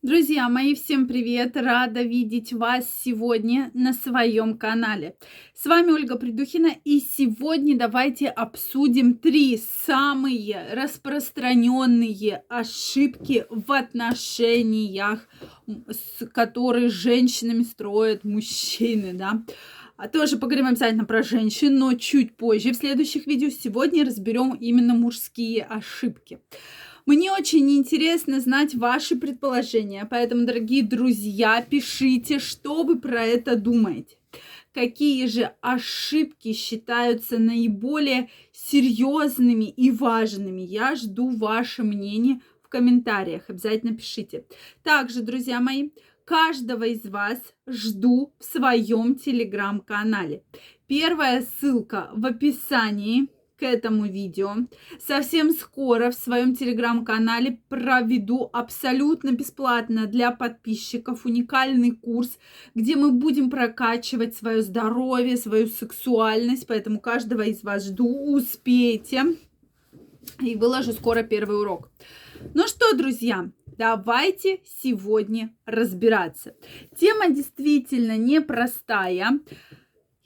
Друзья мои, всем привет! Рада видеть вас сегодня на своем канале. С вами Ольга Придухина, и сегодня давайте обсудим три самые распространенные ошибки в отношениях, которые женщинами строят мужчины, да. А тоже поговорим обязательно про женщин, но чуть позже в следующих видео. Сегодня разберем именно мужские ошибки. Мне очень интересно знать ваши предположения, поэтому, дорогие друзья, пишите, что вы про это думаете. Какие же ошибки считаются наиболее серьезными и важными? Я жду ваше мнение в комментариях. Обязательно пишите. Также, друзья мои, каждого из вас жду в своем телеграм-канале. Первая ссылка в описании к этому видео. Совсем скоро в своем телеграм-канале проведу абсолютно бесплатно для подписчиков уникальный курс, где мы будем прокачивать свое здоровье, свою сексуальность. Поэтому каждого из вас жду, успейте. И выложу скоро первый урок. Ну что, друзья, давайте сегодня разбираться. Тема действительно непростая.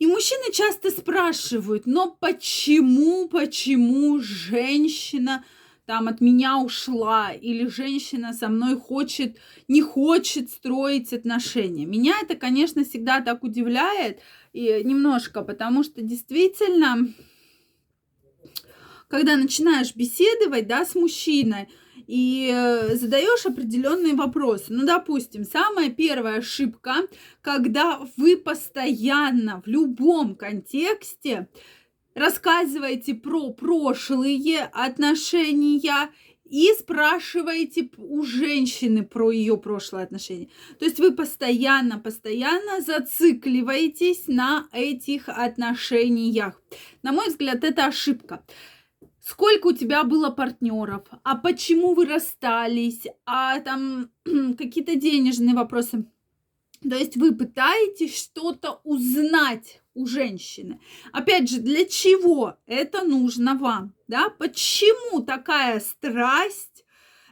И мужчины часто спрашивают, но почему, почему женщина там от меня ушла, или женщина со мной хочет, не хочет строить отношения. Меня это, конечно, всегда так удивляет и немножко, потому что действительно, когда начинаешь беседовать, да, с мужчиной, и э, задаешь определенные вопросы. Ну, допустим, самая первая ошибка, когда вы постоянно в любом контексте рассказываете про прошлые отношения и спрашиваете у женщины про ее прошлые отношения. То есть вы постоянно, постоянно зацикливаетесь на этих отношениях. На мой взгляд, это ошибка сколько у тебя было партнеров, а почему вы расстались, а там какие-то денежные вопросы. То есть вы пытаетесь что-то узнать у женщины. Опять же, для чего это нужно вам? Да? Почему такая страсть?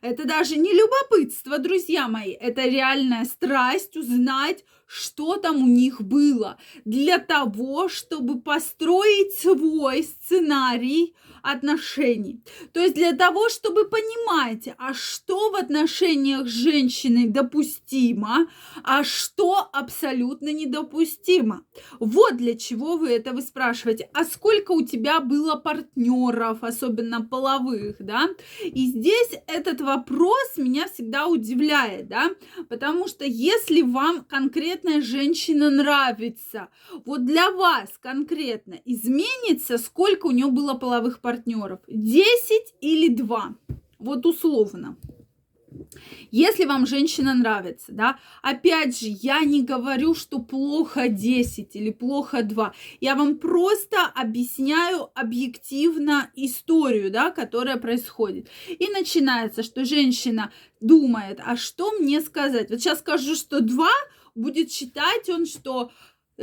Это даже не любопытство, друзья мои, это реальная страсть узнать, что там у них было, для того, чтобы построить свой сценарий отношений. То есть для того, чтобы понимать, а что в отношениях с женщиной допустимо, а что абсолютно недопустимо. Вот для чего вы это вы спрашиваете. А сколько у тебя было партнеров, особенно половых, да? И здесь этот вопрос меня всегда удивляет, да? Потому что если вам конкретная женщина нравится, вот для вас конкретно изменится, сколько у нее было половых партнеров? 10 или 2? Вот условно. Если вам женщина нравится, да, опять же, я не говорю, что плохо 10 или плохо 2. Я вам просто объясняю объективно историю, да, которая происходит. И начинается, что женщина думает, а что мне сказать? Вот сейчас скажу, что 2, будет считать он, что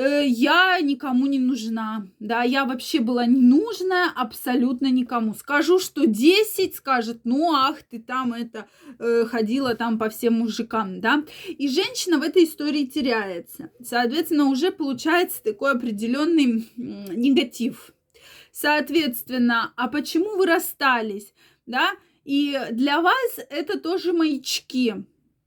я никому не нужна. Да, я вообще была не нужная абсолютно никому. Скажу, что 10, скажет, ну ах, ты там это э, ходила там по всем мужикам, да. И женщина в этой истории теряется. Соответственно, уже получается такой определенный э, негатив. Соответственно, а почему вы расстались, да? И для вас это тоже маячки.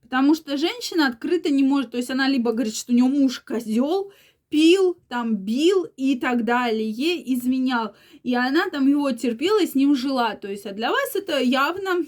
Потому что женщина открыто не может, то есть она либо говорит, что у нее муж козел, пил, там бил и так далее, изменял. И она там его терпела и с ним жила. То есть, а для вас это явно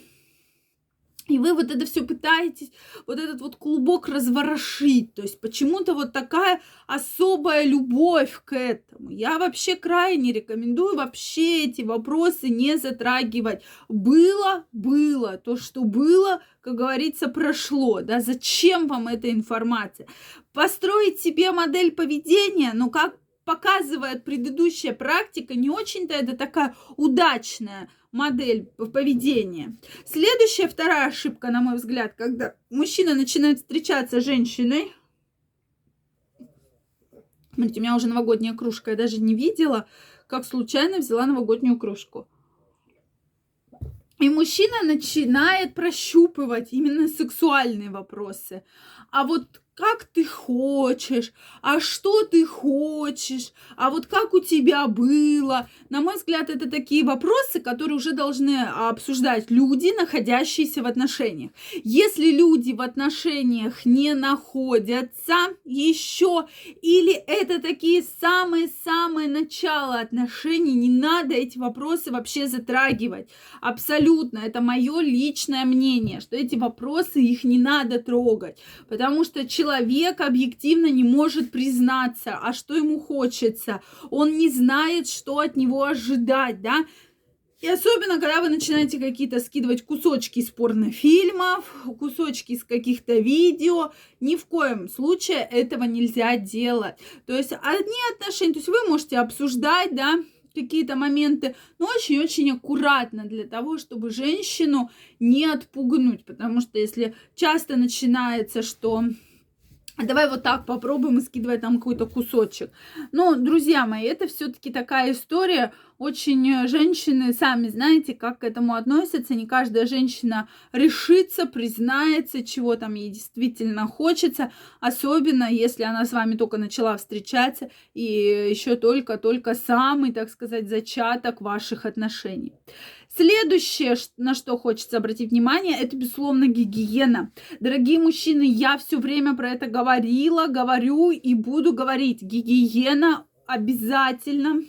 и вы вот это все пытаетесь, вот этот вот клубок разворошить. То есть почему-то вот такая особая любовь к этому. Я вообще крайне рекомендую вообще эти вопросы не затрагивать. Было, было. То, что было, как говорится, прошло. Да? Зачем вам эта информация? Построить себе модель поведения, ну как показывает предыдущая практика, не очень-то это такая удачная модель поведения. Следующая, вторая ошибка, на мой взгляд, когда мужчина начинает встречаться с женщиной. Смотрите, у меня уже новогодняя кружка, я даже не видела, как случайно взяла новогоднюю кружку. И мужчина начинает прощупывать именно сексуальные вопросы. А вот как ты хочешь, а что ты хочешь, а вот как у тебя было. На мой взгляд, это такие вопросы, которые уже должны обсуждать люди, находящиеся в отношениях. Если люди в отношениях не находятся еще, или это такие самые-самые начала отношений, не надо эти вопросы вообще затрагивать. Абсолютно, это мое личное мнение, что эти вопросы, их не надо трогать, потому что человек человек объективно не может признаться, а что ему хочется. Он не знает, что от него ожидать, да. И особенно, когда вы начинаете какие-то скидывать кусочки из порнофильмов, кусочки из каких-то видео, ни в коем случае этого нельзя делать. То есть одни отношения, то есть вы можете обсуждать, да, какие-то моменты, но очень-очень аккуратно для того, чтобы женщину не отпугнуть, потому что если часто начинается, что Давай вот так попробуем и скидывать там какой-то кусочек. Но, друзья мои, это все-таки такая история очень э, женщины, сами знаете, как к этому относятся. Не каждая женщина решится, признается, чего там ей действительно хочется. Особенно, если она с вами только начала встречаться и еще только-только самый, так сказать, зачаток ваших отношений. Следующее, на что хочется обратить внимание, это, безусловно, гигиена. Дорогие мужчины, я все время про это говорила, говорю и буду говорить. Гигиена обязательно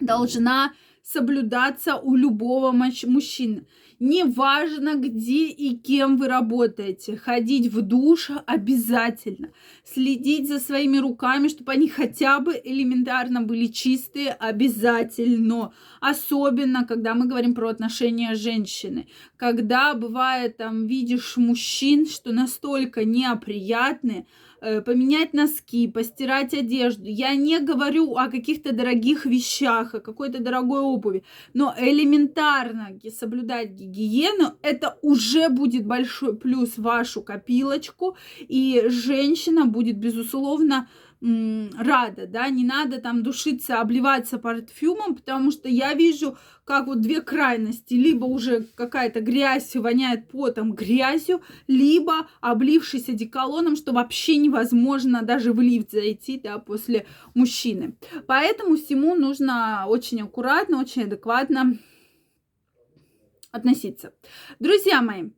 должна соблюдаться у любого мужчины. Неважно, где и кем вы работаете, ходить в душ обязательно. Следить за своими руками, чтобы они хотя бы элементарно были чистые, обязательно. Особенно, когда мы говорим про отношения женщины. Когда бывает, там, видишь мужчин, что настолько неоприятные, поменять носки, постирать одежду. Я не говорю о каких-то дорогих вещах, о какой-то дорогой обуви, но элементарно соблюдать гигиену, это уже будет большой плюс в вашу копилочку, и женщина будет, безусловно, рада, да, не надо там душиться, обливаться парфюмом, потому что я вижу, как вот две крайности, либо уже какая-то грязь воняет потом грязью, либо облившись одеколоном, что вообще невозможно даже в лифт зайти, да, после мужчины. Поэтому всему нужно очень аккуратно, очень адекватно относиться. Друзья мои,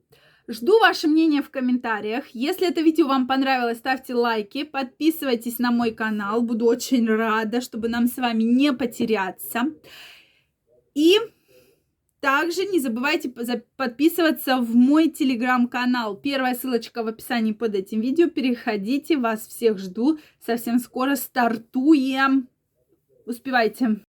Жду ваше мнение в комментариях. Если это видео вам понравилось, ставьте лайки, подписывайтесь на мой канал. Буду очень рада, чтобы нам с вами не потеряться. И также не забывайте подписываться в мой телеграм-канал. Первая ссылочка в описании под этим видео. Переходите, вас всех жду. Совсем скоро стартуем. Успевайте.